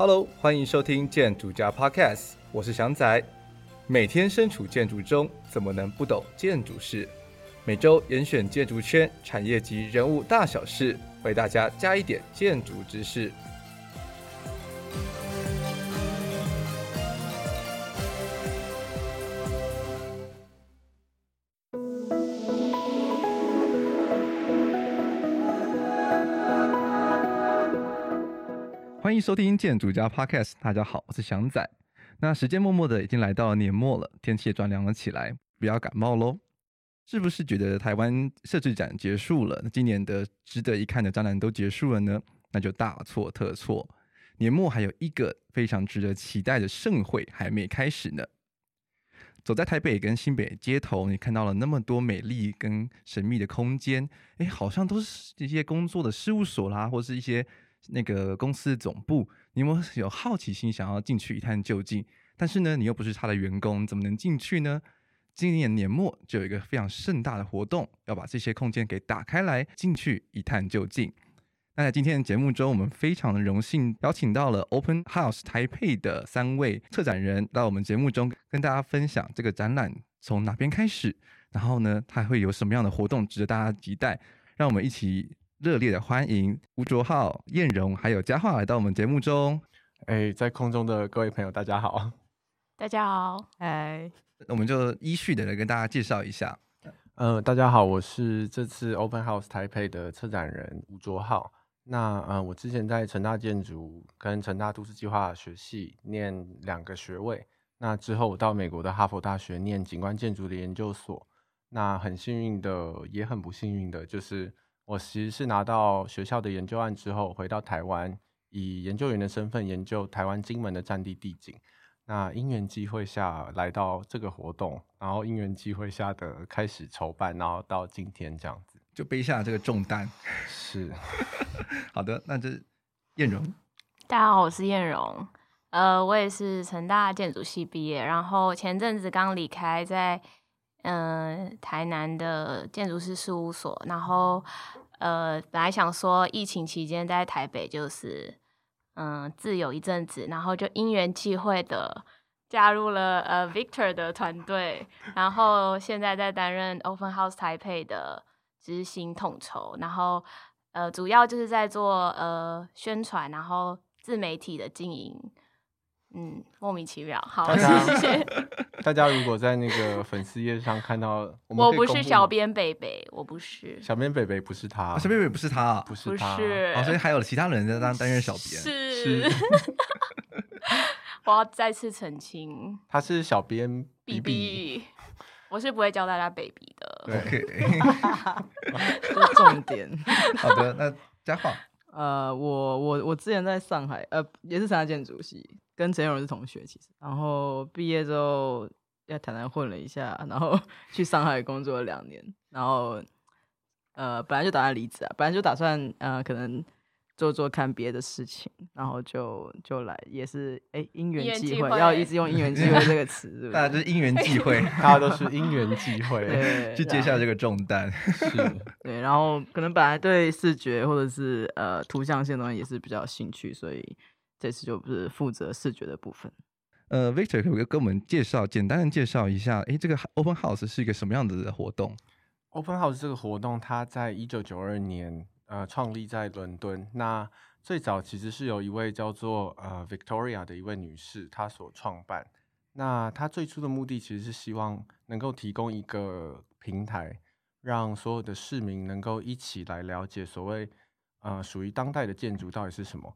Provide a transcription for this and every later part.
Hello，欢迎收听建筑家 Podcast，我是祥仔。每天身处建筑中，怎么能不懂建筑事？每周严选建筑圈产业及人物大小事，为大家加一点建筑知识。迎收听建筑家 Podcast，大家好，我是祥仔。那时间默默的已经来到了年末了，天气也转凉了起来，不要感冒喽。是不是觉得台湾设置展结束了，今年的值得一看的展览都结束了呢？那就大错特错，年末还有一个非常值得期待的盛会还没开始呢。走在台北跟新北街头，你看到了那么多美丽跟神秘的空间，哎，好像都是一些工作的事务所啦，或是一些。那个公司总部，你有有有好奇心想要进去一探究竟？但是呢，你又不是他的员工，怎么能进去呢？今年年末就有一个非常盛大的活动，要把这些空间给打开来，进去一探究竟。那在今天的节目中，我们非常的荣幸邀请到了 Open House 台配的三位策展人到我们节目中跟大家分享这个展览从哪边开始，然后呢，它会有什么样的活动值得大家期待？让我们一起。热烈的欢迎吴卓浩、燕荣还有佳樺来到我们节目中。哎，在空中的各位朋友，大家好！大家好，哎，我们就依序的来跟大家介绍一下。呃，大家好，我是这次 Open House Taipei 的策展人吴卓浩。那呃，我之前在成大建筑跟成大都市计划学系念两个学位。那之后我到美国的哈佛大学念景观建筑的研究所。那很幸运的，也很不幸运的，就是。我其实是拿到学校的研究案之后，回到台湾，以研究员的身份研究台湾金门的战地地景。那因缘机会下来到这个活动，然后因缘机会下的开始筹办，然后到今天这样子，就背下了这个重担。是，好的，那这彦蓉。大家好，我是燕蓉。呃，我也是成大建筑系毕业，然后前阵子刚离开在。嗯、台南的建筑师事务所，然后呃，本来想说疫情期间在台北就是嗯、自由一阵子，然后就因缘际会的加入了呃 Victor 的团队，然后现在在担任 Open House Taipei 的执行统筹，然后呃主要就是在做呃宣传，然后自媒体的经营。嗯，莫名其妙。好，谢谢。大家如果在那个粉丝页上看到我，我不是小编北北，我不是小编北北，不是他，啊、小编北北不是他，不是他，哦，所以还有其他人在当担任小编。是，是 我要再次澄清，他是小编 B B，我是不会教大家 baby 的。对，重点。好的，那佳樺。呃，我我我之前在上海，呃，也是上海建筑系，跟陈彦蓉是同学，其实，然后毕业之后在台南混了一下，然后 去上海工作了两年，然后呃，本来就打算离职啊，本来就打算呃，可能做做看别的事情，然后就就来，也是哎，因缘际会，要一直用因缘际会这个词，是不是？大家都是因缘际会，大家都是因缘际会，去接下这个重担，是，对，然后可能本来对视觉或者是呃图像性的东西也是比较有兴趣，所以。这次就不是负责视觉的部分。呃，Victor 可不可以跟我们介绍，简单的介绍一下？诶，这个 Open House 是一个什么样子的活动？Open House 这个活动，它在一九九二年呃创立在伦敦。那最早其实是有一位叫做呃 Victoria 的一位女士，她所创办。那她最初的目的其实是希望能够提供一个平台，让所有的市民能够一起来了解所谓呃属于当代的建筑到底是什么。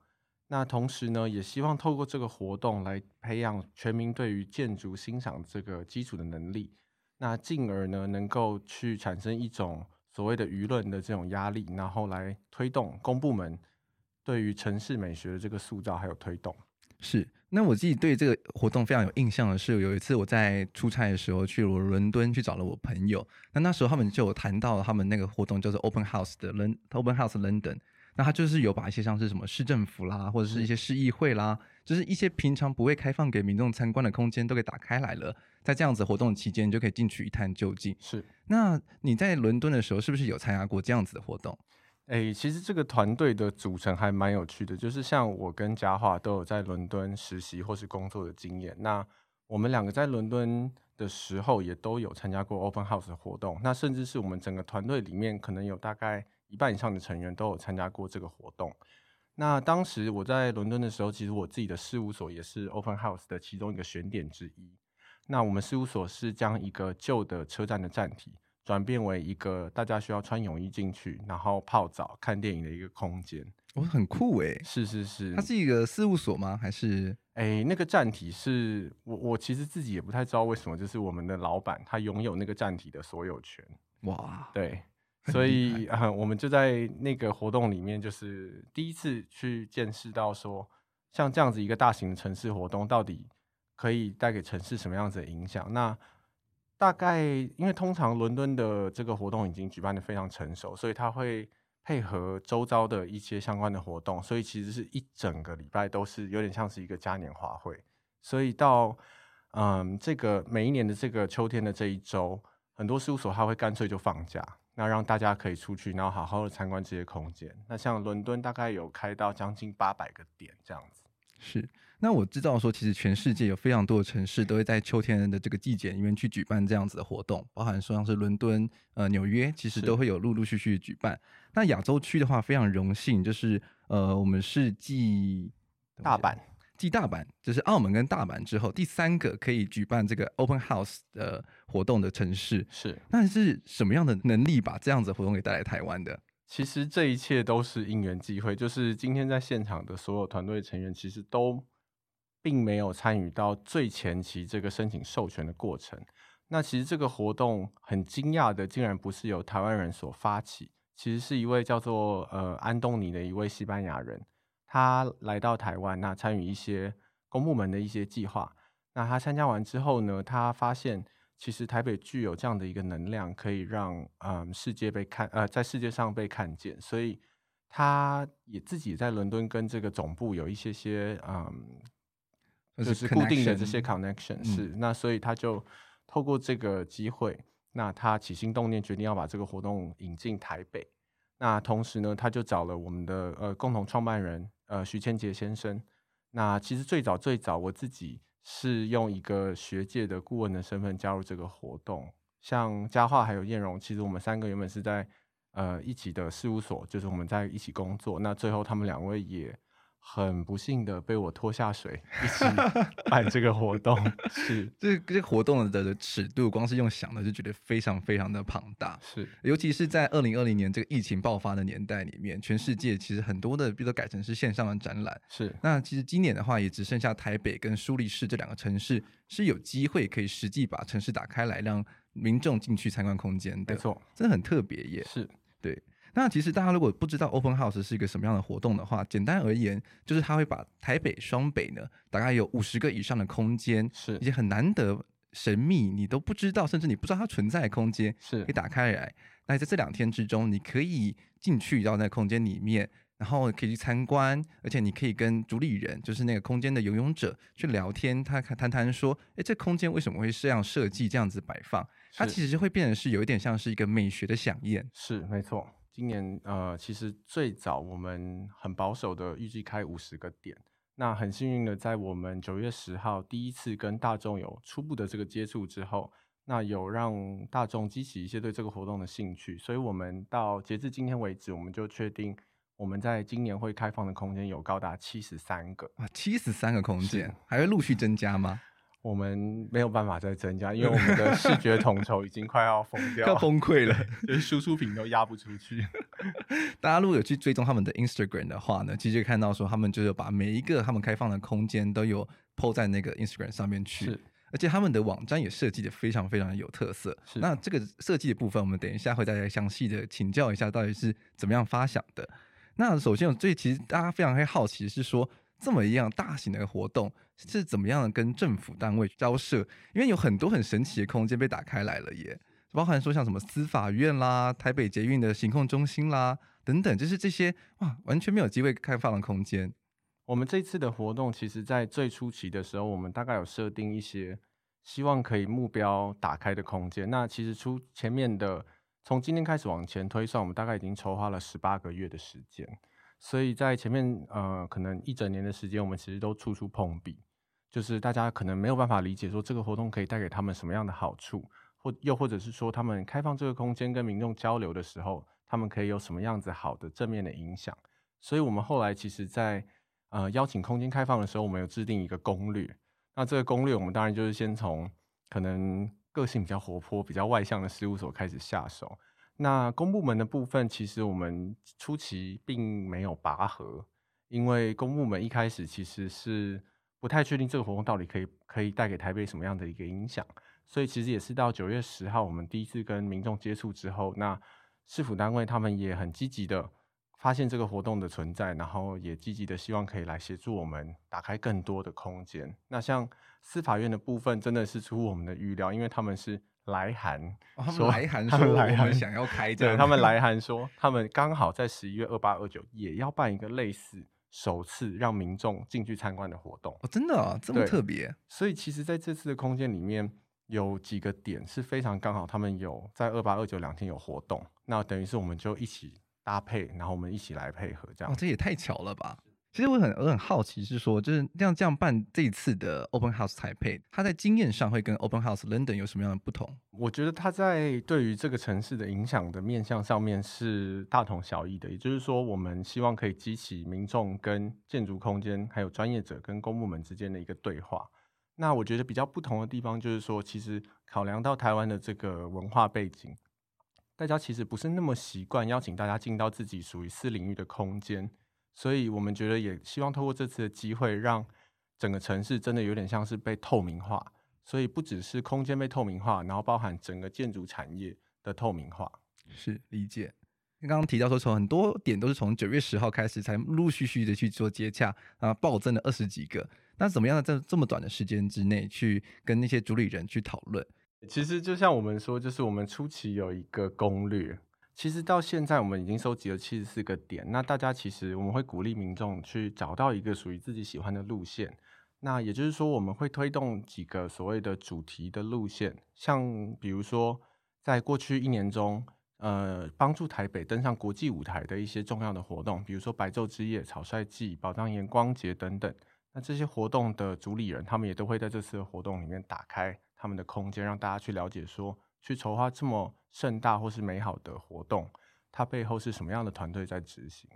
那同时呢，也希望透过这个活动来培养全民对于建筑欣赏这个基础的能力，那进而呢，能够去产生一种所谓的舆论的这种压力，然后来推动公部门对于城市美学的这个塑造还有推动。是，那我自己对这个活动非常有印象的是，有一次我在出差的时候去了伦敦去找了我朋友，那那时候他们就有谈到他们那个活动叫做 Open House 的 Open House London。那他就是有把一些像是什么市政府啦，或者是一些市议会啦，就是一些平常不会开放给民众参观的空间都给打开来了。在这样子活动期间，你就可以进去一探究竟。是。那你在伦敦的时候，是不是有参加过这样子的活动？诶、欸，其实这个团队的组成还蛮有趣的，就是像我跟佳樺都有在伦敦实习或是工作的经验。那我们两个在伦敦的时候，也都有参加过 Open House 的活动。那甚至是我们整个团队里面，可能有大概一半以上的成员都有参加过这个活动。那当时我在伦敦的时候，其实我自己的事务所也是 Open House 的其中一个选点之一。那我们事务所是将一个旧的车站的站体。转变为一个大家需要穿泳衣进去，然后泡澡、看电影的一个空间。哦，很酷哎！是是是，它是一个事务所吗？还是？哎，那个站体是我我其实自己也不太知道为什么，就是我们的老板他拥有那个站体的所有权。哇，对，所以啊、呃，我们就在那个活动里面，就是第一次去见识到说，像这样子一个大型的城市活动，到底可以带给城市什么样子的影响？那。大概因为通常伦敦的这个活动已经举办的非常成熟，所以他会配合周遭的一些相关的活动，所以其实是一整个礼拜都是有点像是一个嘉年华会。所以到嗯这个每一年的这个秋天的这一周，很多事务所他会干脆就放假，那让大家可以出去，然后好好的参观这些空间。那像伦敦大概有开到将近八百个点这样子，是。那我知道说，其实全世界有非常多的城市都会在秋天的这个季节里面去举办这样子的活动，包含说像是伦敦、呃纽约，其实都会有陆陆续续举办。那亚洲区的话，非常荣幸，就是呃我们是继大阪，继大阪，就是澳门跟大阪之后第三个可以举办这个 Open House 的活动的城市。是，那是什么样的能力把这样子的活动给带来台湾的？其实这一切都是因缘际会，就是今天在现场的所有团队成员，其实都。并没有参与到最前期这个申请授权的过程。那其实这个活动很惊讶的，竟然不是由台湾人所发起，其实是一位叫做呃安东尼的一位西班牙人，他来到台湾，那参与一些公部门的一些计划。那他参加完之后呢，他发现其实台北具有这样的一个能量，可以让嗯、呃、世界被看呃在世界上被看见，所以他也自己在伦敦跟这个总部有一些些嗯。就是固定的这些 connection 是，那所以他就透过这个机会，那他起心动念决定要把这个活动引进台北。那同时呢，他就找了我们的呃共同创办人呃徐千杰先生。那其实最早最早我自己是用一个学界的顾问的身份加入这个活动，像佳桦还有燕荣，其实我们三个原本是在呃一起的事务所，就是我们在一起工作。那最后他们两位也。很不幸的被我拖下水，一起办这个活动。是这这个活动的尺度，光是用想的就觉得非常非常的庞大。是，尤其是在二零二零年这个疫情爆发的年代里面，全世界其实很多的，比如说改成是线上的展览。是，那其实今年的话，也只剩下台北跟苏黎世这两个城市是有机会可以实际把城市打开来，让民众进去参观空间的。没错，真的很特别耶。是，对。那其实大家如果不知道 Open House 是一个什么样的活动的话，简单而言，就是它会把台北、双北呢，大概有五十个以上的空间，是一些很难得、神秘，你都不知道，甚至你不知道它存在的空间，是可以打开来。那在这两天之中，你可以进去到那个空间里面，然后可以去参观，而且你可以跟主理人，就是那个空间的游泳者去聊天，他谈谈说，哎，这空间为什么会这样设计、这样子摆放？它其实就会变成是有一点像是一个美学的饗宴。是，没错。今年呃，其实最早我们很保守的预计开五十个点，那很幸运的在我们九月十号第一次跟大众有初步的这个接触之后，那有让大众激起一些对这个活动的兴趣，所以我们到截至今天为止，我们就确定我们在今年会开放的空间有高达七十三个。啊，七十三个空间还会陆续增加吗？我们没有办法再增加，因为我们的视觉 统筹已经快要疯掉，要崩溃了，就是输出品都压不出去。大家如果有去追踪他们的 Instagram 的话呢，其实就看到说他们就是把每一个他们开放的空间都有 PO 在那个 Instagram 上面去，是，而且他们的网站也设计的非常非常的有特色。是，那这个设计的部分，我们等一下会再来详细的请教一下，到底是怎么样发想的。那首先，我最其实大家非常会好奇的是说。这么一样大型的活动是怎么样的跟政府单位交涉？因为有很多很神奇的空间被打开来了耶，包含说像什么司法院啦、台北捷运的行控中心啦等等，就是这些哇，完全没有机会开放的空间。我们这次的活动，其实在最初期的时候，我们大概有设定一些希望可以目标打开的空间。那其实出前面的从今天开始往前推算，我们大概已经筹划了十八个月的时间。所以在前面呃，可能一整年的时间，我们其实都处处碰壁，就是大家可能没有办法理解说这个活动可以带给他们什么样的好处，或又或者是说他们开放这个空间跟民众交流的时候，他们可以有什么样子好的正面的影响。所以我们后来其实在，呃邀请空间开放的时候，我们有制定一个攻略。那这个攻略，我们当然就是先从可能个性比较活泼、比较外向的事务所开始下手。那公部门的部分，其实我们初期并没有拔河，因为公部门一开始其实是不太确定这个活动到底可以可以带给台北什么样的一个影响，所以其实也是到九月十号，我们第一次跟民众接触之后，那市府单位他们也很积极的。发现这个活动的存在，然后也积极的希望可以来协助我们打开更多的空间。那像司法院的部分，真的是出乎我们的预料，因为他们是来函，哦、他们来函说来函想要开，对，他们来函说他们刚好在十一月二八二九也要办一个类似首次让民众进去参观的活动。哦，真的啊，这么特别。所以其实在这次的空间里面有几个点是非常刚好，他们有在二八二九两天有活动，那等于是我们就一起。搭配，然后我们一起来配合，这样。哦，这也太巧了吧！其实我很我很好奇，是说就是这样这样办这一次的 Open House 台配，它在经验上会跟 Open House London 有什么样的不同？我觉得它在对于这个城市的影响的面向上面是大同小异的。也就是说，我们希望可以激起民众跟建筑空间，还有专业者跟公部门之间的一个对话。那我觉得比较不同的地方就是说，其实考量到台湾的这个文化背景。大家其实不是那么习惯邀请大家进到自己属于私领域的空间，所以我们觉得也希望透过这次的机会，让整个城市真的有点像是被透明化。所以不只是空间被透明化，然后包含整个建筑产业的透明化。是理解。刚刚提到说，从很多点都是从九月十号开始才陆陆续续的去做接洽，啊，暴增了二十几个。那怎么样在这么短的时间之内去跟那些主理人去讨论？其实就像我们说，就是我们初期有一个攻略，其实到现在我们已经收集了七十四个点。那大家其实我们会鼓励民众去找到一个属于自己喜欢的路线。那也就是说，我们会推动几个所谓的主题的路线，像比如说在过去一年中，呃，帮助台北登上国际舞台的一些重要的活动，比如说白昼之夜、草率季、宝藏岩光节等等。那这些活动的主理人，他们也都会在这次活动里面打开。他们的空间，让大家去了解说，去筹划这么盛大或是美好的活动，它背后是什么样的团队在执行？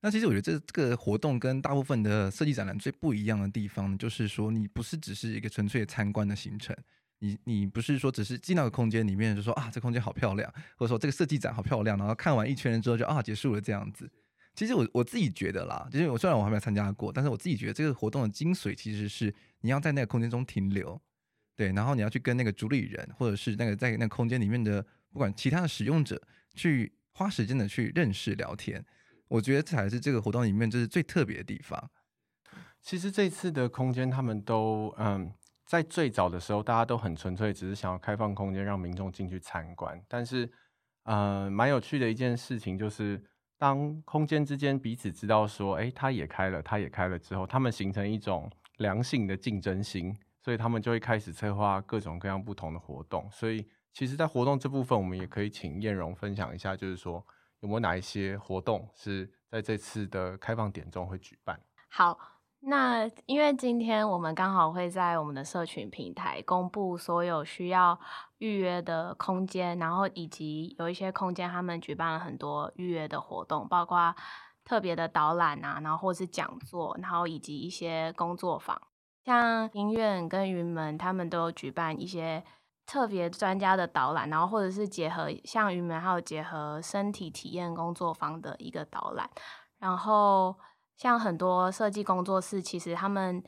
那其实我觉得这这个活动跟大部分的设计展览最不一样的地方，就是说你不是只是一个纯粹参观的行程，你你不是说只是进到个空间里面就说啊，这空间好漂亮，或者说这个设计展好漂亮，然后看完一圈之后就啊结束了这样子。其实我我自己觉得啦，就是我虽然我还没有参加过，但是我自己觉得这个活动的精髓其实是你要在那个空间中停留。对，然后你要去跟那个主理人，或者是那个在那个空间里面的，不管其他的使用者，去花时间的去认识聊天。我觉得这才是这个活动里面就是最特别的地方。其实这次的空间，他们都嗯，在最早的时候，大家都很纯粹，只是想要开放空间让民众进去参观。但是，嗯，蛮有趣的一件事情就是，当空间之间彼此知道说，哎，他也开了，他也开了之后，他们形成一种良性的竞争心。所以他们就会开始策划各种各样不同的活动。所以，其实，在活动这部分，我们也可以请晏榕分享一下，就是说有没有哪一些活动是在这次的开放点中会举办？好，那因为今天我们刚好会在我们的社群平台公布所有需要预约的空间，然后以及有一些空间他们举办了很多预约的活动，包括特别的导览啊，然后或是讲座，然后以及一些工作坊。像音院跟云门，他们都有举办一些特别专家的导览，然后或者是结合像云门还有结合身体体验工作坊的一个导览，然后像很多设计工作室，其实他们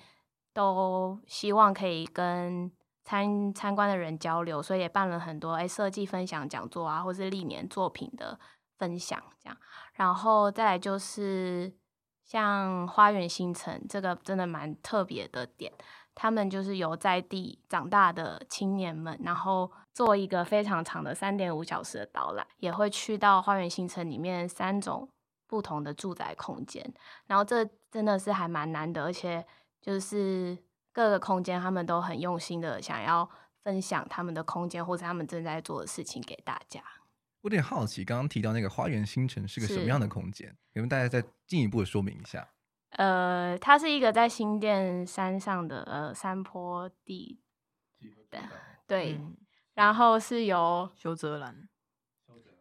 都希望可以跟参参观的人交流，所以也办了很多诶设计分享讲座啊，或是历年作品的分享这样，然后再来就是。像花园新城这个真的蛮特别的点，他们就是由在地长大的青年们，然后做一个非常长的三点五小时的导览，也会去到花园新城里面三种不同的住宅空间，然后这真的是还蛮难得，而且就是各个空间他们都很用心的想要分享他们的空间或者他们正在做的事情给大家。我有点好奇，刚刚提到那个花园新城是个什么样的空间？能不能大家再进一步的说明一下？呃，它是一个在新店山上的呃山坡地的，对，嗯、然后是由修泽兰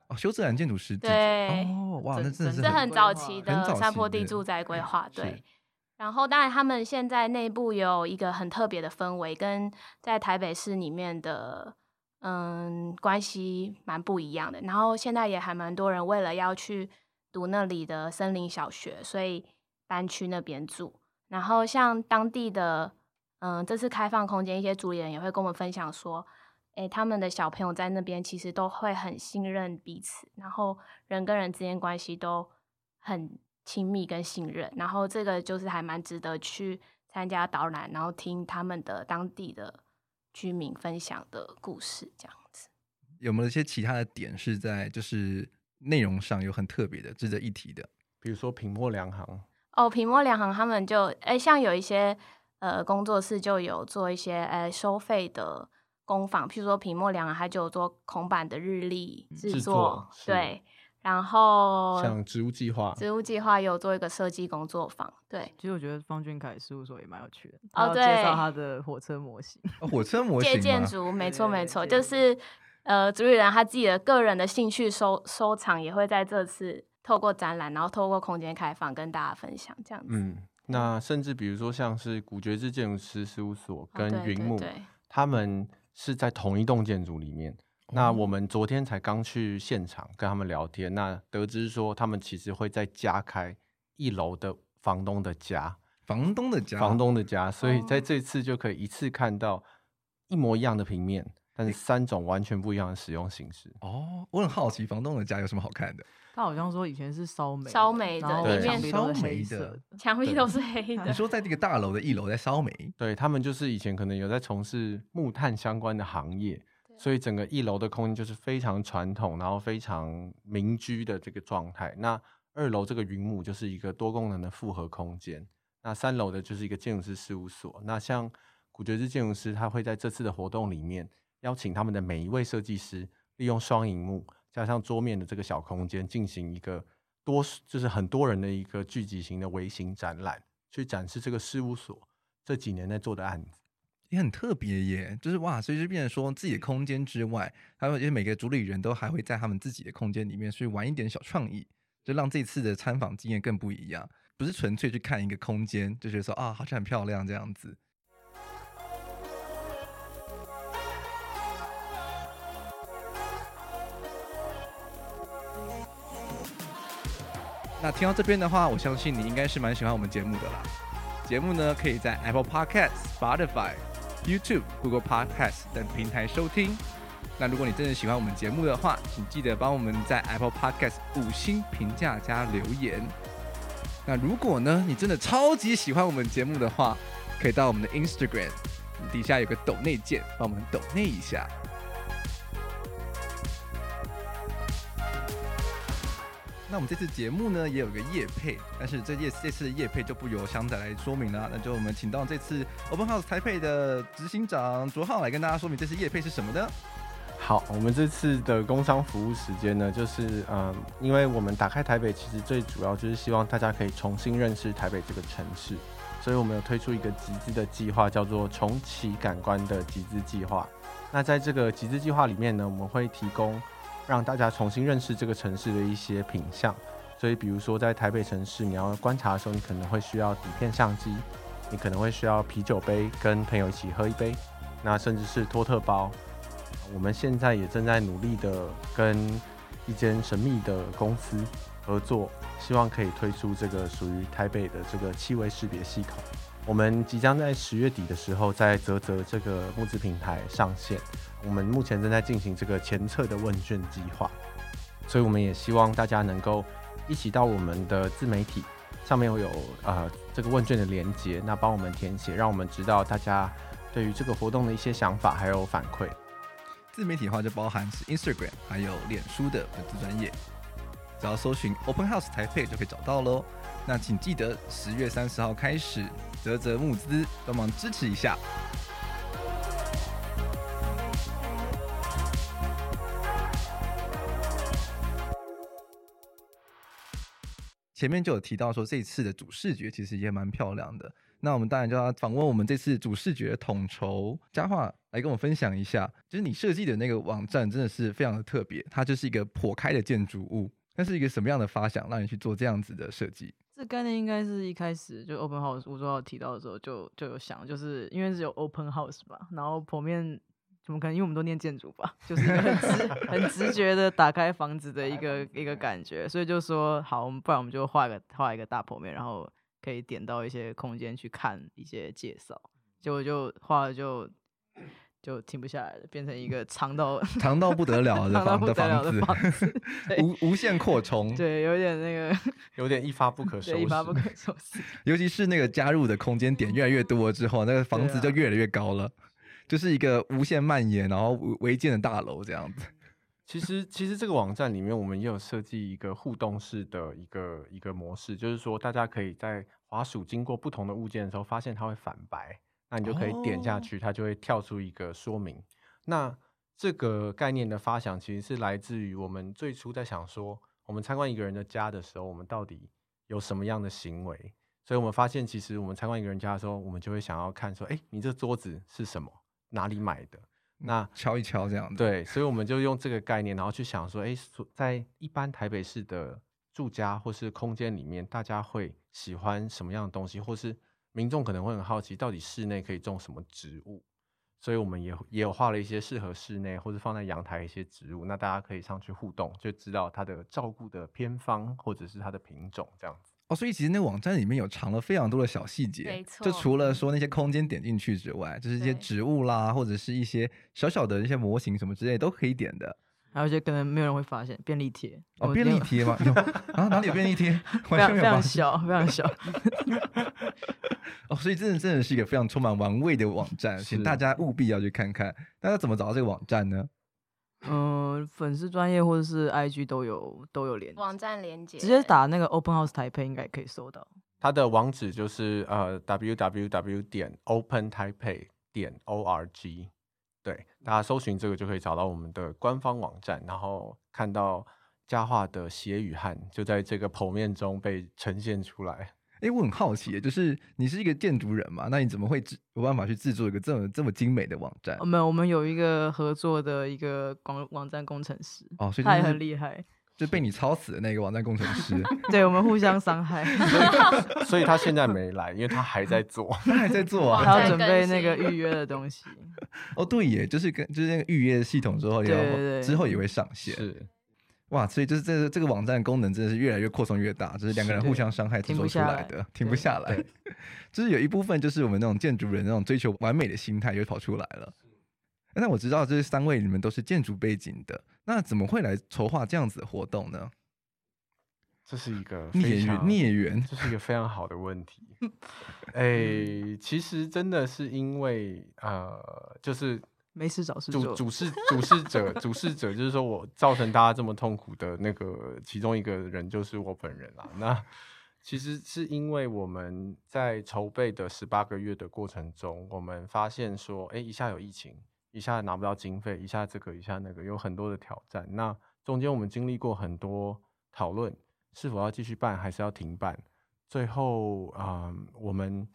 哦，修泽兰建筑师对哦，哇，那真的是很，很早期的山坡地住宅规划，对。然后，当然，他们现在内部有一个很特别的氛围，跟在台北市里面的嗯关系蛮不一样的。然后，现在也还蛮多人为了要去读那里的森林小学，所以搬去那边住。然后，像当地的嗯这次开放空间，一些主理人也会跟我们分享说，诶，他们的小朋友在那边其实都会很信任彼此，然后人跟人之间关系都很。亲密跟信任，然后这个就是还蛮值得去参加导览，然后听他们的当地的居民分享的故事，这样子。有没有一些其他的点是在就是内容上有很特别的、值得一提的？比如说品墨良行哦，品墨良行他们就哎，像有一些呃工作室就有做一些呃收费的工坊，譬如说品墨良行，他就有做孔板的日历制作，对。然后像植物计划，植物计划有做一个设计工作坊。对，其实我觉得方俊凯事务所也蛮有趣的。哦，对，介绍他的火车模型。哦、火车模型。借建筑，没错没错，就是呃，主理人他自己的个人的兴趣收收藏，也会在这次透过展览，然后透过空间开放跟大家分享这样子。嗯，那甚至比如说像是古爵士建筑师事务所跟云木，他们是在同一栋建筑里面。那我们昨天才刚去现场跟他们聊天，那得知说他们其实会再加开一楼的房东的家，房东的家，房东的家，所以在这次就可以一次看到一模一样的平面，但是三种完全不一样的使用形式。哦，我很好奇房东的家有什么好看的？他好像说以前是烧煤，烧煤的，里面烧煤的，墙壁都是黑的。你说在这个大楼的一楼在烧煤？对，他们就是以前可能有在从事木炭相关的行业。所以整个一楼的空间就是非常传统，然后非常民居的这个状态。那二楼这个云母就是一个多功能的复合空间。那三楼的就是一个建筑师事务所。那像古觉志建筑师，他会在这次的活动里面邀请他们的每一位设计师，利用双荧幕加上桌面的这个小空间，进行一个多就是很多人的一个聚集型的微型展览，去展示这个事务所这几年在做的案子。也很特别耶，就是哇，所以就变成说自己的空间之外，还有因为每个主理人都还会在他们自己的空间里面，去玩一点小创意，就让这次的参访经验更不一样，不是纯粹去看一个空间，就觉得说啊，好像很漂亮这样子。那听到这边的话，我相信你应该是蛮喜欢我们节目的啦。节目呢，可以在 Apple Podcast、Spotify。YouTube、Google Podcast 等平台收听。那如果你真的喜欢我们节目的话，请记得帮我们在 Apple Podcast 五星评价加留言。那如果呢，你真的超级喜欢我们节目的话，可以到我们的 Instagram 底下有个抖内键，帮我们抖内一下。那我们这次节目呢，也有个业配，但是这业这次的业配就不由香仔来说明了，那就我们请到这次 Open House 台配的执行长卓浩来跟大家说明这次业配是什么呢？好，我们这次的工商服务时间呢，就是嗯，因为我们打开台北，其实最主要就是希望大家可以重新认识台北这个城市，所以我们有推出一个集资的计划，叫做重启感官的集资计划。那在这个集资计划里面呢，我们会提供。让大家重新认识这个城市的一些品相，所以比如说在台北城市，你要观察的时候，你可能会需要底片相机，你可能会需要啤酒杯，跟朋友一起喝一杯，那甚至是托特包。我们现在也正在努力的跟一间神秘的公司合作，希望可以推出这个属于台北的这个气味识别系统。我们即将在十月底的时候在泽泽这个募资平台上线。我们目前正在进行这个前测的问卷计划，所以我们也希望大家能够一起到我们的自媒体上面有呃这个问卷的连接，那帮我们填写，让我们知道大家对于这个活动的一些想法还有反馈。自媒体的话就包含是 Instagram 还有脸书的粉丝专业，只要搜寻 Open House 台北就可以找到喽。那请记得十月三十号开始泽泽募资，帮忙支持一下。前面就有提到说，这次的主视觉其实也蛮漂亮的。那我们当然就要访问我们这次主视觉的统筹佳桦来跟我分享一下，就是你设计的那个网站真的是非常的特别，它就是一个破开的建筑物。那是一个什么样的发想，让你去做这样子的设计？这概念应该是一开始就 Open House 吴卓浩提到的时候就就有想，就是因为是有 Open House 吧，然后剖面。怎么可能？因为我们都念建筑吧，就是一个很直、很直觉的打开房子的一个一个感觉，所以就说好，我们不然我们就画一个画一个大剖面，然后可以点到一些空间去看一些介绍。结果就画了就就停不下来了，变成一个长到 长到不得了的 房的房子，无无限扩充，对，有点那个有点一发不可收拾，一发不可收拾。尤其是那个加入的空间点越来越多了之后，那个房子就越来越高了。就是一个无限蔓延，然后违建的大楼这样子。其实，其实这个网站里面，我们也有设计一个互动式的一个一个模式，就是说，大家可以在滑鼠经过不同的物件的时候，发现它会反白，那你就可以点下去，它就会跳出一个说明。那这个概念的发想，其实是来自于我们最初在想说，我们参观一个人的家的时候，我们到底有什么样的行为？所以我们发现，其实我们参观一个人家的时候，我们就会想要看说，哎，你这桌子是什么？哪里买的？那敲一敲这样子。对，所以我们就用这个概念，然后去想说，诶，在一般台北市的住家或是空间里面，大家会喜欢什么样的东西，或是民众可能会很好奇，到底室内可以种什么植物？所以我们也也有画了一些适合室内或者放在阳台一些植物，那大家可以上去互动，就知道它的照顾的偏方或者是它的品种这样子。哦，所以其实那个网站里面有藏了非常多的小细节，没错。就除了说那些空间点进去之外，就是一些植物啦，或者是一些小小的一些模型什么之类都可以点的。还有一些可能没有人会发现便利贴哦，便利贴吗？有啊，哪里有便利贴？非常非常小，非常小。哦，所以真的真的是一个非常充满玩味的网站，请大家务必要去看看。大家怎么找到这个网站呢？嗯，粉丝专业或者是 IG 都有都有连网站连接，直接打那个 Open House 台配应该可以搜到。它的网址就是呃 www 点 Open Taipei 点 org，对，大家搜寻这个就可以找到我们的官方网站，然后看到佳话的血与汗就在这个剖面中被呈现出来。哎、欸，我很好奇，就是你是一个建筑人嘛？那你怎么会制有办法去制作一个这么这么精美的网站？我们我们有一个合作的一个网网站工程师哦，所以他也很厉害，就被你操死的那个网站工程师。对，我们互相伤害所，所以他现在没来，因为他还在做，他还在做啊，他要准备那个预约的东西。哦，对耶，就是跟就是那个预约系统之后，对对对，之后也会上线。是。哇，所以就是这个这个网站功能真的是越来越扩充越大，就是两个人互相伤害制作出来的，停不下来。就是有一部分就是我们那种建筑人那种追求完美的心态又跑出来了。那我知道这三位你们都是建筑背景的，那怎么会来筹划这样子的活动呢？这是一个孽缘，孽缘，这是一个非常好的问题。哎、欸，其实真的是因为呃，就是。没事找事做。主主事主事者主事者就是说我造成大家这么痛苦的那个其中一个人就是我本人啦。那其实是因为我们在筹备的十八个月的过程中，我们发现说，哎，一下有疫情，一下拿不到经费，一下这个，一下那个，有很多的挑战。那中间我们经历过很多讨论，是否要继续办，还是要停办？最后，嗯，我们。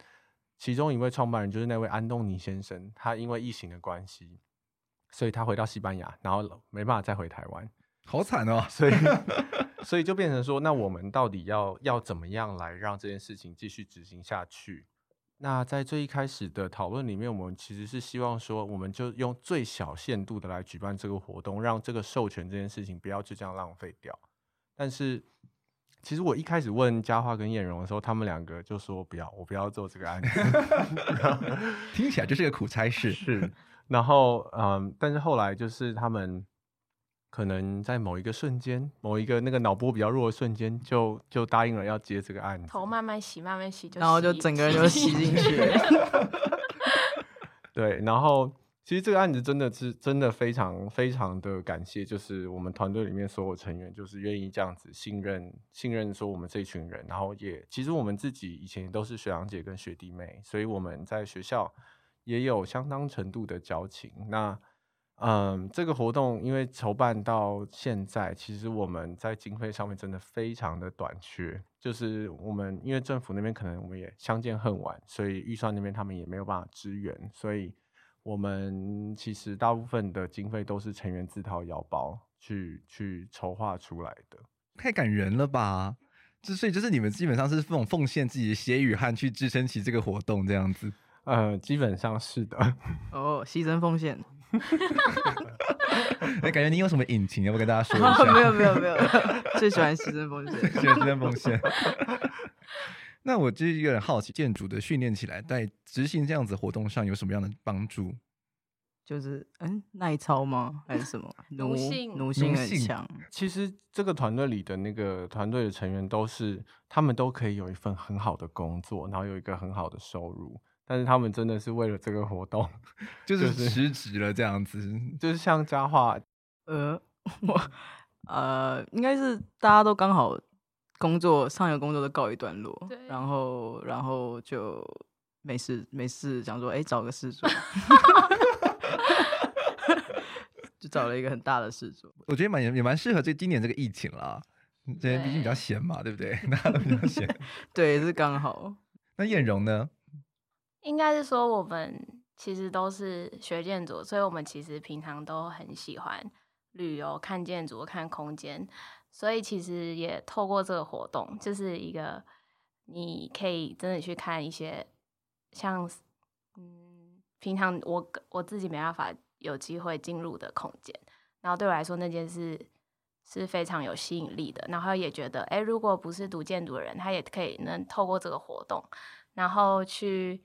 其中一位创办人就是那位安东尼先生，他因为疫情的关系，所以他回到西班牙，然后没办法再回台湾，好惨哦。所以，所以就变成说，那我们到底要要怎么样来让这件事情继续执行下去？那在最一开始的讨论里面，我们其实是希望说，我们就用最小限度的来举办这个活动，让这个授权这件事情不要就这样浪费掉。但是。其实我一开始问佳桦跟彦容的时候，他们两个就说不要，我不要做这个案子 听起来就是个苦差事。是，然后嗯，但是后来就是他们可能在某一个瞬间，某一个那个脑波比较弱的瞬间，就就答应了要接这个案子。头慢慢洗，慢慢洗，就洗然后就整个人就洗进去了。对，然后。其实这个案子真的是真的非常非常的感谢，就是我们团队里面所有成员，就是愿意这样子信任信任说我们这群人，然后也其实我们自己以前都是学长姐跟学弟妹，所以我们在学校也有相当程度的交情。那嗯，这个活动因为筹办到现在，其实我们在经费上面真的非常的短缺。就是我们因为政府那边可能我们也相见恨晚，所以预算那边他们也没有办法支援，所以我们其实大部分的经费都是成员自掏腰包去去筹划出来的。太感人了吧！之所以就是你们基本上是这种奉献自己的血与汗去支撑起这个活动这样子。呃，基本上是的。哦，牺牲奉献。哎，感觉你有什么隐情，要不跟大家说一下？没有没有没有，最喜欢牺牲奉献，牺牲奉献。那我就是有点好奇，建筑的训练起来，在执行这样子活动上有什么样的帮助？就是嗯，耐操吗？还是什么？奴性，奴性很强。其实这个团队里的那个团队的成员都是，他们都可以有一份很好的工作，然后有一个很好的收入。但是他们真的是为了这个活动，就是辞职了这样子，就是、像佳樺，呃，我呃，应该是大家都刚好工作上游工作都告一段落，对，然后然后就没事没事，想说哎、欸、找个事做，就找了一个很大的事做。我觉得蛮也蛮适合这今年这个疫情啦，这边毕竟比较闲嘛，对不对？大家都比较闲，对，是刚好。那晏荣呢？应该是说，我们其实都是学建筑，所以我们其实平常都很喜欢旅游、看建筑、看空间，所以其实也透过这个活动，就是一个你可以真的去看一些像嗯，平常我我自己没办法有机会进入的空间，然后对我来说那件事是非常有吸引力的，然后也觉得，哎，如果不是读建筑的人，他也可以能透过这个活动，然后去。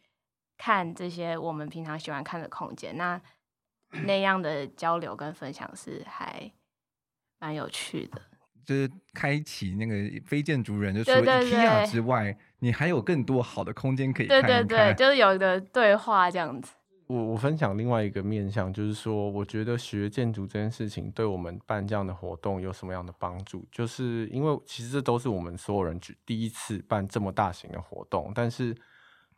看这些我们平常喜欢看的空间，那 那样的交流跟分享是还蛮有趣的。就是开启那个非建筑人，就除了 IKEA 之外，你还有更多好的空间可以看看。对对对，就是有一个对话这样子。我我分享另外一个面向，就是说，我觉得学建筑这件事情对我们办这样的活动有什么样的帮助？就是因为其实这都是我们所有人第一次办这么大型的活动，但是。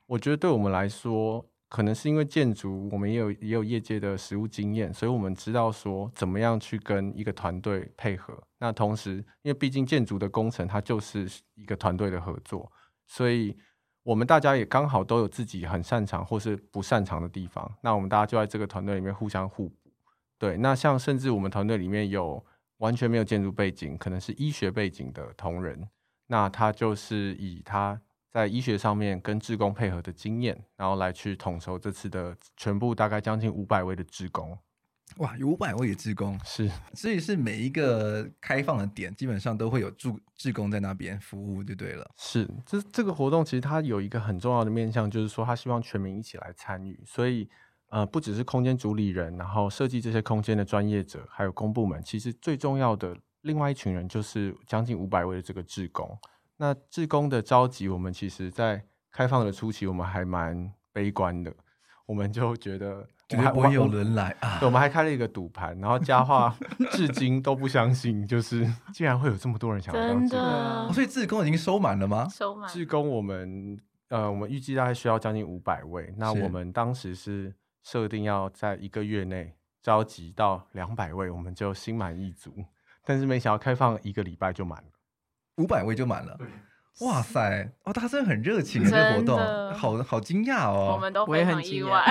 我觉得对我们来说，可能是因为建筑，我们也有也有业界的实务经验，所以我们知道说怎么样去跟一个团队配合。那同时，因为毕竟建筑的工程它就是一个团队的合作，所以我们大家也刚好都有自己很擅长或是不擅长的地方。那我们大家就在这个团队里面互相互补。对，那像甚至我们团队里面有完全没有建筑背景，可能是医学背景的同仁，那他就是以他。在医学上面跟志工配合的经验，然后来去统筹这次的全部大概将近五百位的志工。哇，有五百位的志工是，所以是每一个开放的点基本上都会有驻志工在那边服务就对了。是，这这个活动其实它有一个很重要的面向，就是说他希望全民一起来参与。所以呃，不只是空间主理人，然后设计这些空间的专业者，还有公部门，其实最重要的另外一群人就是将近五百位的这个志工。那志工的召集，我们其实，在开放的初期，我们还蛮悲观的。我们就觉得 绝对不会有人来啊！我们还开了一个赌盘，然后佳樺至今都不相信，就是 竟然会有这么多人想要当志工。哦，所以志工已经收满了吗？收满。志工我们呃，我们预计大概需要将近五百位。那我们当时是设定要在一个月内召集到两百位，我们就心满意足。但是没想到开放一个礼拜就满了。五百位就满了，哇塞！哦，大家真的很热情啊，这个活动，好好惊讶哦。我们都非常意外。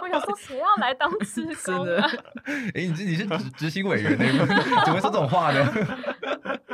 我，我想说，谁要来当志工啊？哎、欸，你自己是执执行委员呢，怎么会说这种话呢？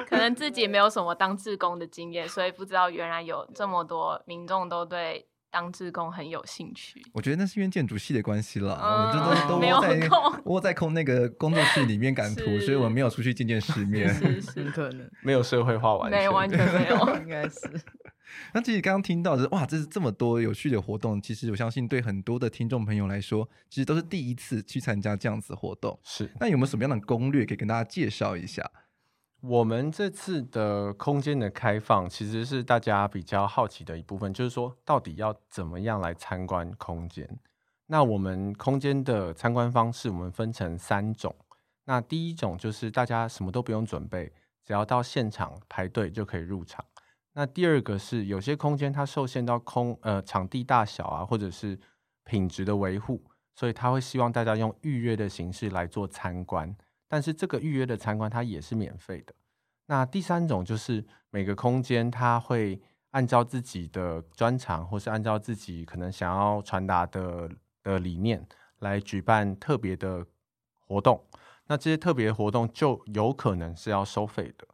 可能自己没有什么当志工的经验，所以不知道原来有这么多民众都对。当志工很有兴趣，我觉得那是因为建筑系的关系了，嗯、我们就都都窝在窝在空那个工作室里面赶图，所以我们没有出去见见世面，是是可能没有社会化完全，没完全没有，应该是。那其实刚刚听到的是哇，这是这么多有趣的活动，其实我相信对很多的听众朋友来说，其实都是第一次去参加这样子活动。是，那有没有什么样的攻略可以跟大家介绍一下？我们这次的空间的开放，其实是大家比较好奇的一部分，就是说到底要怎么样来参观空间？那我们空间的参观方式，我们分成三种。那第一种就是大家什么都不用准备，只要到现场排队就可以入场。那第二个是有些空间它受限到空呃场地大小啊，或者是品质的维护，所以他会希望大家用预约的形式来做参观。但是这个预约的参观它也是免费的。那第三种就是每个空间它会按照自己的专长，或是按照自己可能想要传达的的理念来举办特别的活动。那这些特别活动就有可能是要收费的。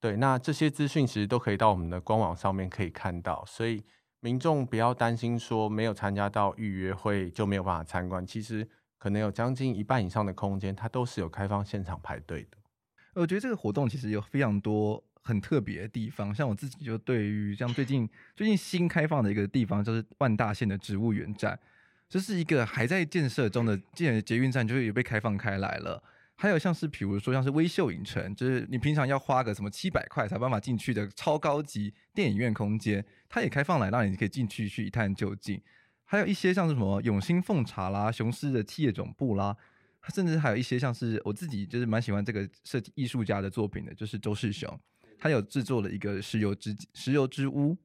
对，那这些资讯其实都可以到我们的官网上面可以看到，所以民众不要担心说没有参加到预约会就没有办法参观。其实可能有将近一半以上的空间，它都是有开放现场排队的。我觉得这个活动其实有非常多很特别的地方，像我自己就对于像最近最近新开放的一个地方，就是万大线的植物园站，这是一个还在建设中的建捷运站，就是也被开放开来了。还有像是，比如说像是微秀影城，就是你平常要花个什么七百块才办法进去的超高级电影院空间，它也开放来让你可以进去去一探究竟。还有一些像是什么永兴奉茶啦、雄狮的企业总部啦，甚至还有一些像是我自己就是蛮喜欢这个设计艺术家的作品的，就是周世雄，他有制作了一个石油之石油之屋，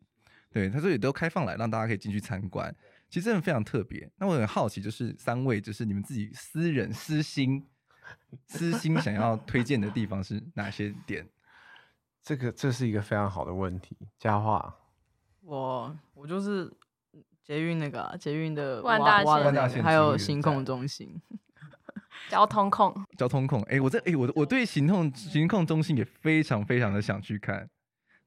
对，他说也都开放来让大家可以进去参观，其实真的非常特别。那我很好奇，就是三位就是你们自己私人私心。私心想要推荐的地方是哪些点？这个这是一个非常好的问题。佳樺，我我就是捷运那个、啊、捷运的万大线，万大线还有行控中心 交通控，交通控。哎、欸，我这哎、欸，我我对行控行控中心也非常非常的想去看。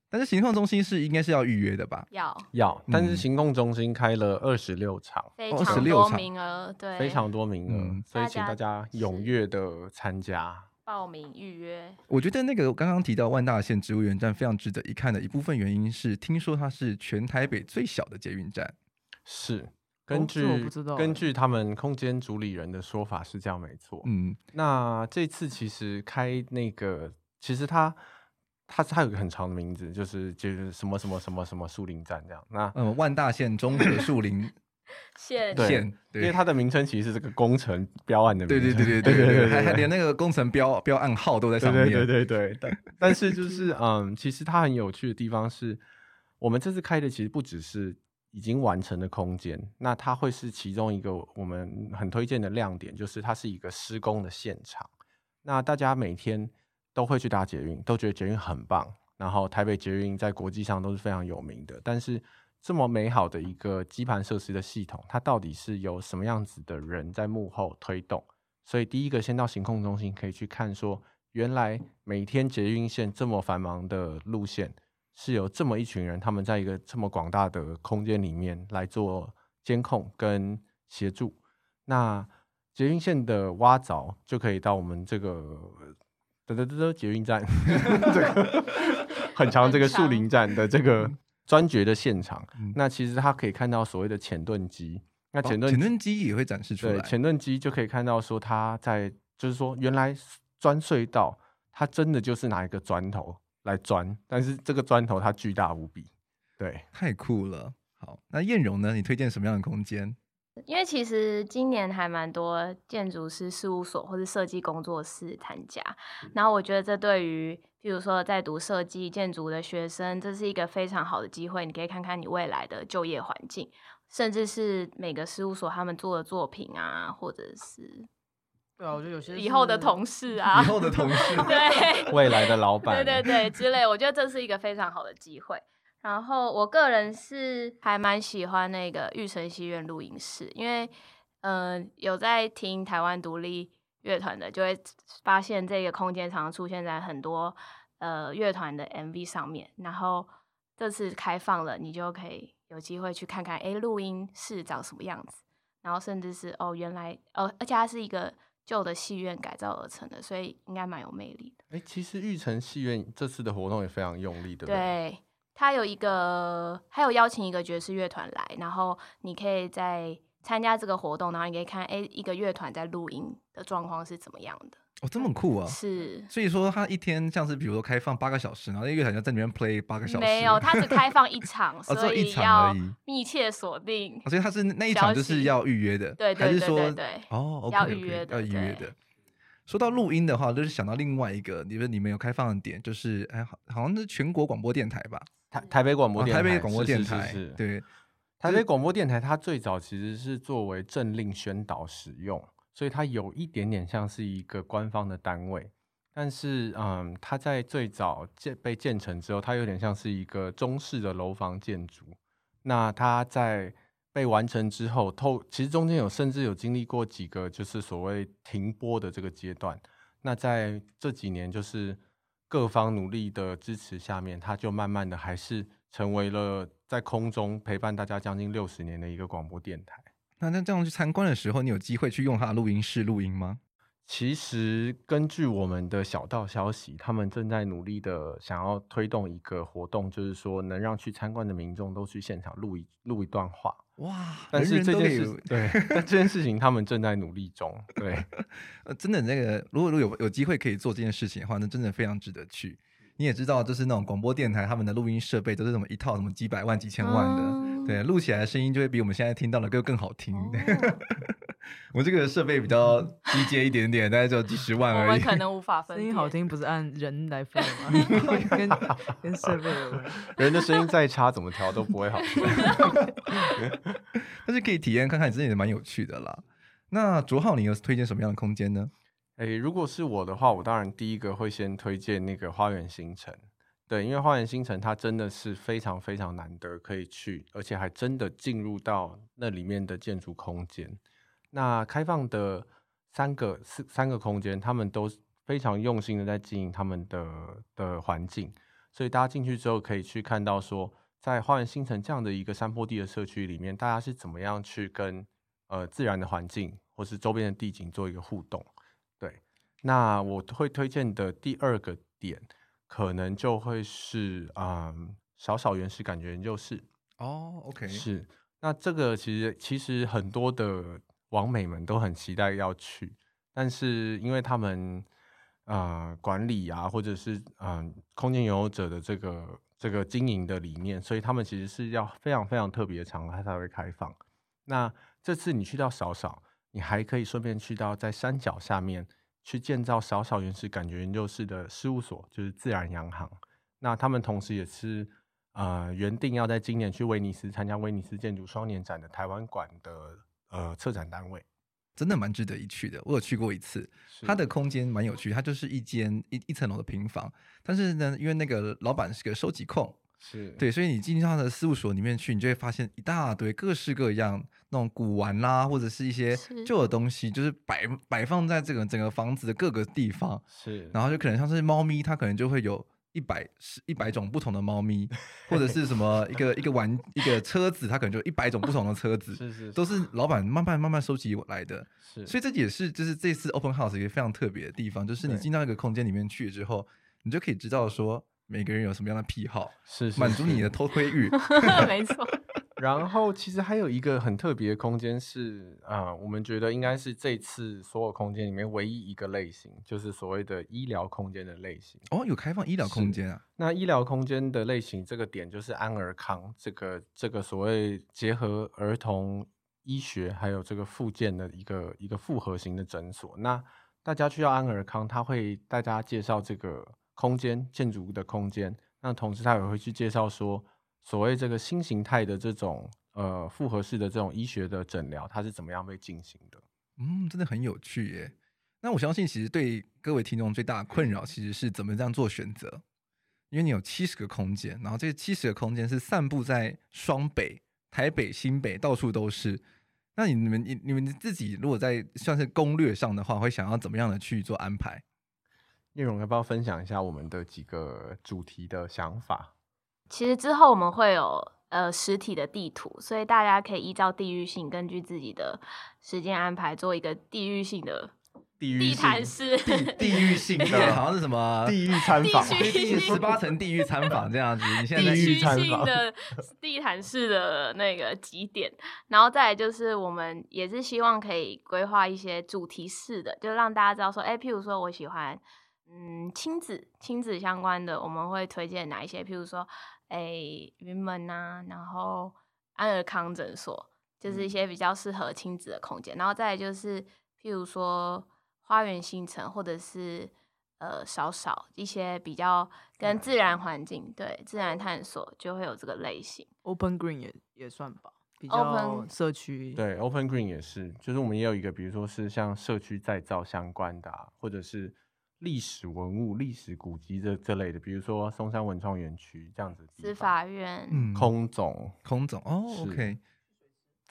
但是行控中心是应该是要预约的吧？要要，但是行控中心开了二十六场，二十六场名额，对，非常多名额，嗯，所以请大家踊跃的参加报名预约。我觉得那个刚刚提到万大线植物园站非常值得一看的一部分原因是，听说它是全台北最小的捷运站。是，根据、哦、根据他们空间主理人的说法是这样，没错。嗯，那这次其实开那个，其实它。它它有个很长的名字，就是就是什么什么什么什么树林站这样。那嗯，万大线中和树林 线线，因为它的名称其实是这个工程标案的名字。对对对 对对对对，还还连那个工程标标案号都在上面。对对对对，但但是就是嗯，其实它很有趣的地方是，我们这次开的其实不只是已经完成的空间，那它会是其中一个我们很推荐的亮点，就是它是一个施工的现场。那大家每天。都会去搭捷运，都觉得捷运很棒。然后台北捷运在国际上都是非常有名的。但是这么美好的一个基盘设施的系统，它到底是由什么样子的人在幕后推动？所以第一个先到行控中心可以去看，说原来每天捷运线这么繁忙的路线，是有这么一群人，他们在一个这么广大的空间里面来做监控跟协助。那捷运线的挖凿就可以到我们这个。得得得得，捷运站，这个 很长，这个树林站的这个钻掘的现场，嗯、那其实它可以看到所谓的潜盾机，那潜盾潜盾机也会展示出来，潜盾机就可以看到说它在，就是说原来钻隧道，它真的就是拿一个砖头来钻，但是这个砖头它巨大无比，对，太酷了。好，那艳荣呢？你推荐什么样的空间？因为其实今年还蛮多建筑师事务所或者设计工作室参加，然后我觉得这对于，譬如说在读设计建筑的学生，这是一个非常好的机会。你可以看看你未来的就业环境，甚至是每个事务所他们做的作品啊，或者是对啊，我觉得有些以后的同事啊，以后的同事，对，未来的老板，对对对之类，我觉得这是一个非常好的机会。然后我个人是还蛮喜欢那个玉成戏院录音室，因为嗯、呃、有在听台湾独立乐团的，就会发现这个空间常常出现在很多呃乐团的 MV 上面。然后这次开放了，你就可以有机会去看看，哎，录音室长什么样子。然后甚至是哦，原来哦，而且它是一个旧的戏院改造而成的，所以应该蛮有魅力的。哎，其实玉成戏院这次的活动也非常用力，对不对？对。他有一个，还有邀请一个爵士乐团来，然后你可以在参加这个活动，然后你可以看，哎，一个乐团在录音的状况是怎么样的？哦，这么酷啊！是，所以说他一天像是比如说开放八个小时，然后一个乐团就在里面 play 八个小时。没有，他只开放一场，所以要密切锁定。所以他是那一场就是要预约的，对对对对对，哦，okay, 要预约的，要预约的。说到录音的话，就是想到另外一个，你们你们有开放的点，就是哎，好像是全国广播电台吧？台台北广播电台，台北广播电台，是是是是，对，台北广播电台它最早其实是作为政令宣导使用，所以它有一点点像是一个官方的单位。但是，嗯，它在最早建被建成之后，它有点像是一个中式的楼房建筑。那它在被完成之后，透其实中间有甚至有经历过几个就是所谓停播的这个阶段。那在这几年，就是各方努力的支持下面，它就慢慢的还是成为了在空中陪伴大家将近六十年的一个广播电台。那那这样去参观的时候，你有机会去用它的录音室录音吗？其实根据我们的小道消息，他们正在努力的想要推动一个活动，就是说能让去参观的民众都去现场录一录一段话。哇！但是这件事 对，但这件事情他们正在努力中。对，呃，真的那个，如果如果有有机会可以做这件事情的话，那真的非常值得去。你也知道，就是那种广播电台，他们的录音设备都是什么一套什么几百万、几千万的，嗯、对，录起来的声音就会比我们现在听到的歌更好听。哦 我这个设备比较低阶一点点，大概只有几十万而已。我可能无法分。声音好听不是按人来分吗？跟跟设备有关。人的声音再差，怎么调都不会好听。但是可以体验看看，真的也蛮有趣的啦。那卓浩，你有推荐什么样的空间呢？诶、欸，如果是我的话，我当然第一个会先推荐那个花园新城。对，因为花园新城它真的是非常非常难得可以去，而且还真的进入到那里面的建筑空间。那开放的三个四三个空间，他们都非常用心的在经营他们的的环境，所以大家进去之后可以去看到说，在花园新城这样的一个山坡地的社区里面，大家是怎么样去跟呃自然的环境或是周边的地景做一个互动。对，那我会推荐的第二个点，可能就会是嗯少少原始感觉研究室。哦，OK，是。那这个其实其实很多的。网美们都很期待要去，但是因为他们啊、呃、管理啊，或者是嗯、呃、空间拥有者的这个这个经营的理念，所以他们其实是要非常非常特别的场合才会开放。那这次你去到少少，你还可以顺便去到在山脚下面去建造小小原始感觉研究室的事务所，就是自然洋行。那他们同时也是呃原定要在今年去威尼斯参加威尼斯建筑双年展的台湾馆的。呃，策展单位真的蛮值得一去的。我有去过一次，它的空间蛮有趣，它就是一间一一层楼的平房。但是呢，因为那个老板是个收集控，是对，所以你进他的事务所里面去，你就会发现一大堆各式各样那种古玩啦，或者是一些旧的东西，就是摆摆放在这个整个房子的各个地方。是，然后就可能像是猫咪，它可能就会有。一百是一百种不同的猫咪，或者是什么一个一个玩一个车子，它可能就一百种不同的车子，是是，是，都是老板慢慢慢慢收集来的。是，所以这也是就是这次 Open House 一个非常特别的地方，就是你进到一个空间里面去之后，你就可以知道说每个人有什么样的癖好，是，是，满足你的偷窥欲。没错。然后其实还有一个很特别的空间是啊、呃，我们觉得应该是这次所有空间里面唯一一个类型，就是所谓的医疗空间的类型。哦，有开放医疗空间啊？那医疗空间的类型这个点就是安儿康这个这个所谓结合儿童医学还有这个复健的一个一个复合型的诊所。那大家去到安儿康，他会带大家介绍这个空间建筑的空间，那同时他也会去介绍说。所谓这个新形态的这种呃复合式的这种医学的诊疗，它是怎么样被进行的？嗯，真的很有趣耶。那我相信，其实对各位听众最大的困扰，其实是怎么这样做选择？因为你有七十个空间，然后这七十个空间是散布在双北、台北、新北，到处都是。那你们、你、你们自己如果在算是攻略上的话，会想要怎么样的去做安排？叶蓉要不要分享一下我们的几个主题的想法？其实之后我们会有呃实体的地图，所以大家可以依照地域性，根据自己的时间安排，做一个地域性的地毯式地地域性的，好像是什么地狱参访，第十八层地狱参访这样子。你现在地域性的 地毯式的那个几点，然后再来就是我们也是希望可以规划一些主题式的，就让大家知道说，哎，譬如说我喜欢嗯亲子亲子相关的，我们会推荐哪一些？譬如说。诶，云门呐，然后安尔康诊所，就是一些比较适合亲子的空间。嗯、然后再来就是，譬如说花园新城，或者是呃少少一些比较跟自然环境、嗯、对自然探索，就会有这个类型。Open Green 也也算吧。比较社区。对，Open Green 也是，就是我们也有一个，比如说是像社区再造相关的、啊，或者是历史文物、历史古迹这这类的，比如说松山文创园区这样子。司法院，嗯，空总，空总哦，OK。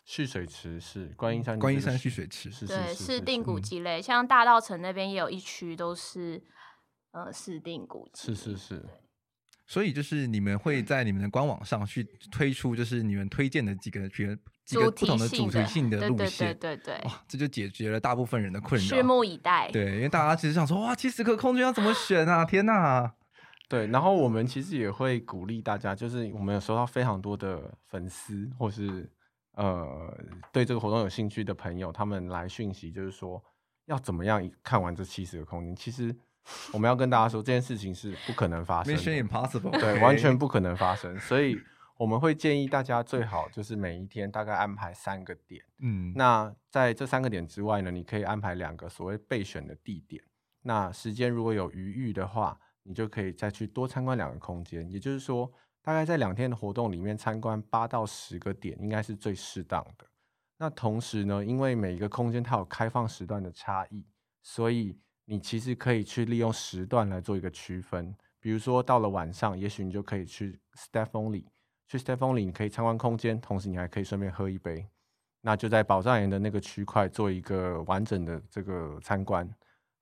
蓄水池是观音山，观音山蓄水池是对，是定古迹类，像大道城那边也有一区都是呃是定古迹，是是是。所以就是你们会在你们的官网上去推出，就是你们推荐的几个几个几个不同的主题性的路线，对对对哇，这就解决了大部分人的困扰。拭目以待。对，因为大家其实想说，哇，七十个空军要怎么选啊？天哪！对，然后我们其实也会鼓励大家，就是我们有收到非常多的粉丝或是。呃，对这个活动有兴趣的朋友，他们来讯息就是说，要怎么样看完这七十个空间？其实我们要跟大家说，这件事情是不可能发生的，Mission Impossible，对，完全不可能发生。所以我们会建议大家最好就是每一天大概安排三个点，嗯，那在这三个点之外呢，你可以安排两个所谓备选的地点。那时间如果有余裕的话，你就可以再去多参观两个空间，也就是说。大概在两天的活动里面参观八到十个点，应该是最适当的。那同时呢，因为每一个空间它有开放时段的差异，所以你其实可以去利用时段来做一个区分。比如说到了晚上，也许你就可以去 Staff Only，去 Staff Only 你可以参观空间，同时你还可以顺便喝一杯。那就在保障员的那个区块做一个完整的这个参观。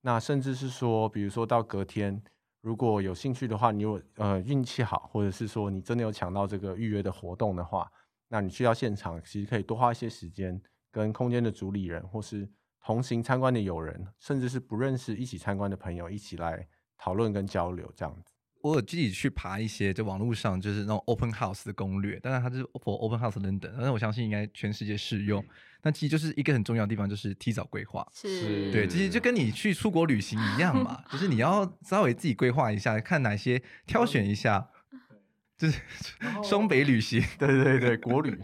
那甚至是说，比如说到隔天。如果有兴趣的话，你有呃运气好，或者是说你真的有抢到这个预约的活动的话，那你去到现场，其实可以多花一些时间，跟空间的主理人或是同行参观的友人，甚至是不认识一起参观的朋友，一起来讨论跟交流这样子。我有自己去爬一些，就网络上就是那种 open house 的攻略，当然它是 for open house 等等，但是我相信应该全世界适用。那其实就是一个很重要的地方，就是提早规划。是，对，其实就跟你去出国旅行一样嘛，就是你要稍微自己规划一下，看哪些挑选一下，就是双北旅行，对对对，国旅。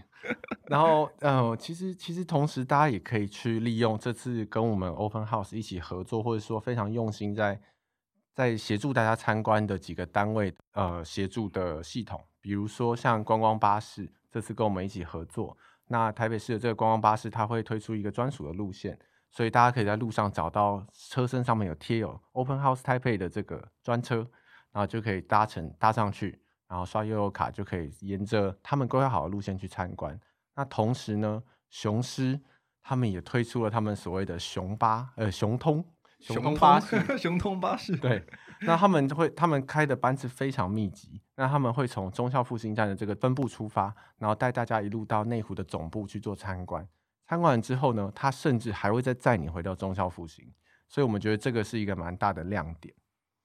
然后，呃，其实其实同时，大家也可以去利用这次跟我们 open house 一起合作，或者说非常用心在在协助大家参观的几个单位，呃，协助的系统，比如说像观光巴士，这次跟我们一起合作。那台北市的这个观光巴士，它会推出一个专属的路线，所以大家可以在路上找到车身上面有贴有 Open House Taipei 的这个专车，然后就可以搭乘搭上去，然后刷悠游卡就可以沿着他们规划好的路线去参观。那同时呢，雄狮他们也推出了他们所谓的雄巴呃雄通 雄通巴士雄通巴士对。那他们会，他们开的班次非常密集。那他们会从忠孝复兴站的这个分部出发，然后带大家一路到内湖的总部去做参观。参观完之后呢，他甚至还会再载你回到忠孝复兴。所以我们觉得这个是一个蛮大的亮点。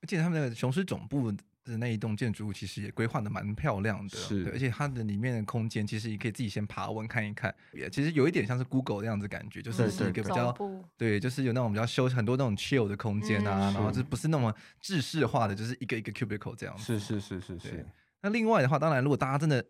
而且他们的雄狮总部。的那一栋建筑物其实也规划的蛮漂亮的，是，而且它的里面的空间其实也可以自己先爬文看一看，也其实有一点像是 Google 那样子感觉，就是是一个比较对，对，就是有那种比较修很多那种 chill 的空间啊，嗯、然后就不是那么制式化的，就是一个一个 cubicle 这样子。是是是是是。那另外的话，当然如果大家真的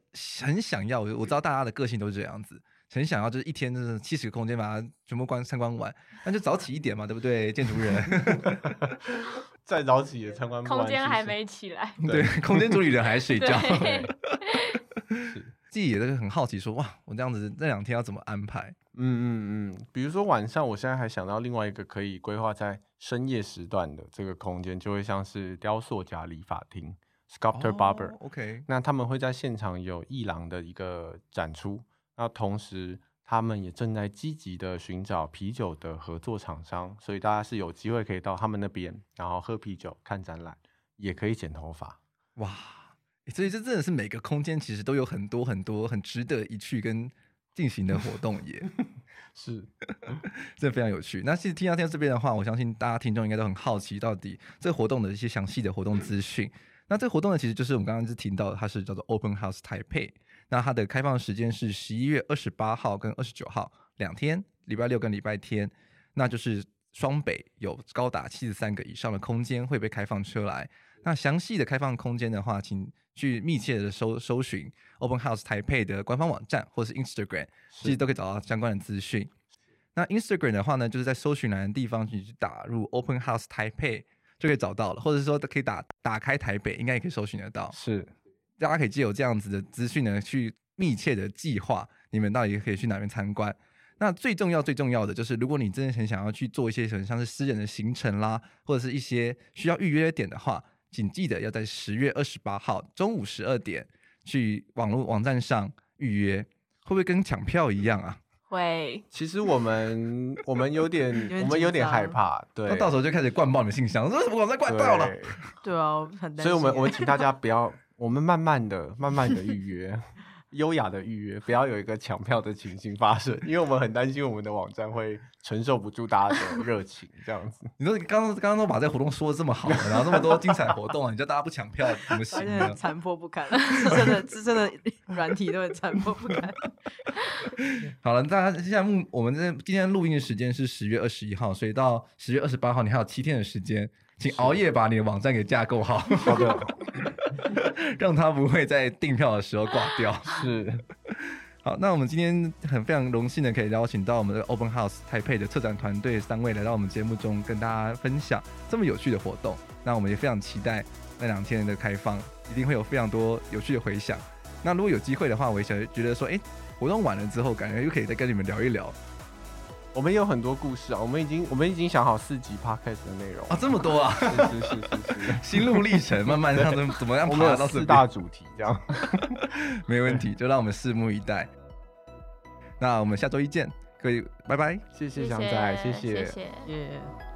很想要，我知道大家的个性都是这样子，很想要就是一天就是七十个空间把它全部观参观完，那就早起一点嘛，对不对？建筑人。再早起也参观不完，空间还没起来。对，空间主理人还睡觉。自己也是很好奇说，说哇，我这样子这两天要怎么安排？嗯嗯嗯，比如说晚上，我现在还想到另外一个可以规划在深夜时段的这个空间，就会像是雕塑家理发厅 （Sculptor Barber）。Oh, OK，那他们会在现场有艺廊的一个展出，那同时。他们也正在积极的寻找啤酒的合作厂商，所以大家是有机会可以到他们那边，然后喝啤酒、看展览，也可以剪头发。哇！所以这真的是每个空间其实都有很多很多很值得一去跟进行的活动耶。是，这非常有趣。那其实听到听到这边的话，我相信大家听众应该都很好奇，到底这个活动的一些详细的活动资讯。那这个活动呢，其实就是我们刚刚是听到，它是叫做 Open House Taipei。那它的开放时间是十一月二十八号跟二十九号两天，礼拜六跟礼拜天，那就是双北有高达七十三个以上的空间会被开放出来。那详细的开放空间的话，请去密切的搜搜寻 Open House Taipei 的官方网站或是 Instagram，其实都可以找到相关的资讯。那 Instagram 的话呢，就是在搜寻栏的地方你去打入 Open House Taipei 就可以找到了，或者是说可以打打开台北，应该也可以搜寻得到。是。大家可以借由这样子的资讯呢，去密切的计划你们到底可以去哪边参观。那最重要最重要的就是，如果你真的很想要去做一些什么像是私人的行程啦，或者是一些需要预约点的话，请记得要在十月二十八号中午十二点去网络网站上预约，会不会跟抢票一样啊？会。其实我们我们有点，点我们有点害怕，对。那到时候就开始灌爆你的信箱，说什么网站灌爆了？对啊，很担心。所以我们我们请大家不要，我们慢慢的、慢慢的预约。优雅的预约，不要有一个抢票的情形发生，因为我们很担心我们的网站会承受不住大家的热情，这样子。你说刚刚刚刚都把这个活动说的这么好，然后这么多精彩活动啊，你叫大家不抢票怎么行呢？残破不堪，资深的是真的软体都很残破不堪。好了，大家现在目我们这今天录音的时间是十月二十一号，所以到十月二十八号你还有七天的时间，请熬夜把你的网站给架构好。好的。让他不会在订票的时候挂掉。是，好，那我们今天很非常荣幸的可以邀请到我们的 Open House 台北的策展团队三位来到我们节目中，跟大家分享这么有趣的活动。那我们也非常期待那两天的开放，一定会有非常多有趣的回响。那如果有机会的话，我也想觉得说，哎、欸，活动完了之后，感觉又可以再跟你们聊一聊。我们有很多故事啊，我们已经我们已经想好四集 podcast 的内容啊，这么多啊，是是是是。是，心路历程，慢慢让怎怎么样爬到四大主题这样，没问题，就让我们拭目以待。那我们下周一见，各位拜拜，谢谢翔仔，谢谢，谢谢。Yeah.